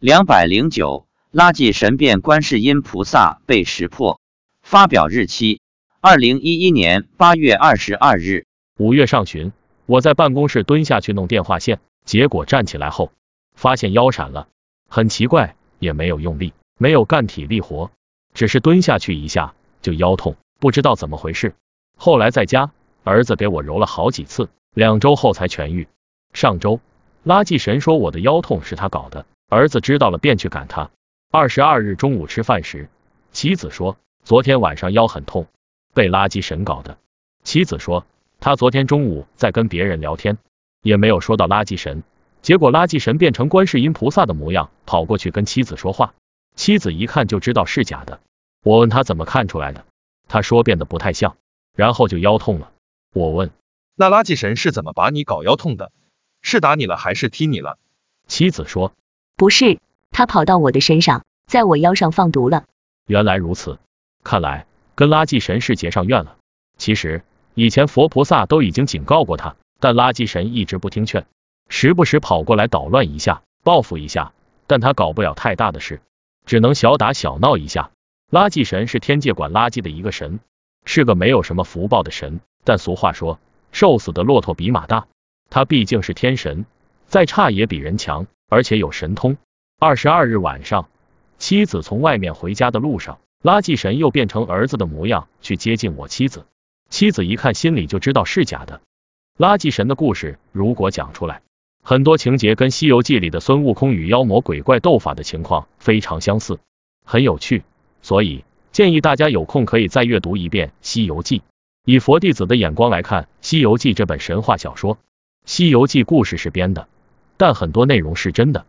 两百零九，垃圾神变观世音菩萨被识破。发表日期：二零一一年八月二十二日。五月上旬，我在办公室蹲下去弄电话线，结果站起来后发现腰闪了，很奇怪，也没有用力，没有干体力活，只是蹲下去一下就腰痛，不知道怎么回事。后来在家，儿子给我揉了好几次，两周后才痊愈。上周，垃圾神说我的腰痛是他搞的。儿子知道了，便去赶他。二十二日中午吃饭时，妻子说昨天晚上腰很痛，被垃圾神搞的。妻子说他昨天中午在跟别人聊天，也没有说到垃圾神，结果垃圾神变成观世音菩萨的模样，跑过去跟妻子说话。妻子一看就知道是假的。我问他怎么看出来的，他说变得不太像，然后就腰痛了。我问那垃圾神是怎么把你搞腰痛的？是打你了还是踢你了？妻子说。不是，他跑到我的身上，在我腰上放毒了。原来如此，看来跟垃圾神是结上怨了。其实以前佛菩萨都已经警告过他，但垃圾神一直不听劝，时不时跑过来捣乱一下，报复一下，但他搞不了太大的事，只能小打小闹一下。垃圾神是天界管垃圾的一个神，是个没有什么福报的神。但俗话说，瘦死的骆驼比马大，他毕竟是天神，再差也比人强。而且有神通。二十二日晚上，妻子从外面回家的路上，垃圾神又变成儿子的模样去接近我妻子。妻子一看，心里就知道是假的。垃圾神的故事如果讲出来，很多情节跟《西游记》里的孙悟空与妖魔鬼怪斗法的情况非常相似，很有趣。所以建议大家有空可以再阅读一遍《西游记》，以佛弟子的眼光来看《西游记》这本神话小说。《西游记》故事是编的。但很多内容是真的。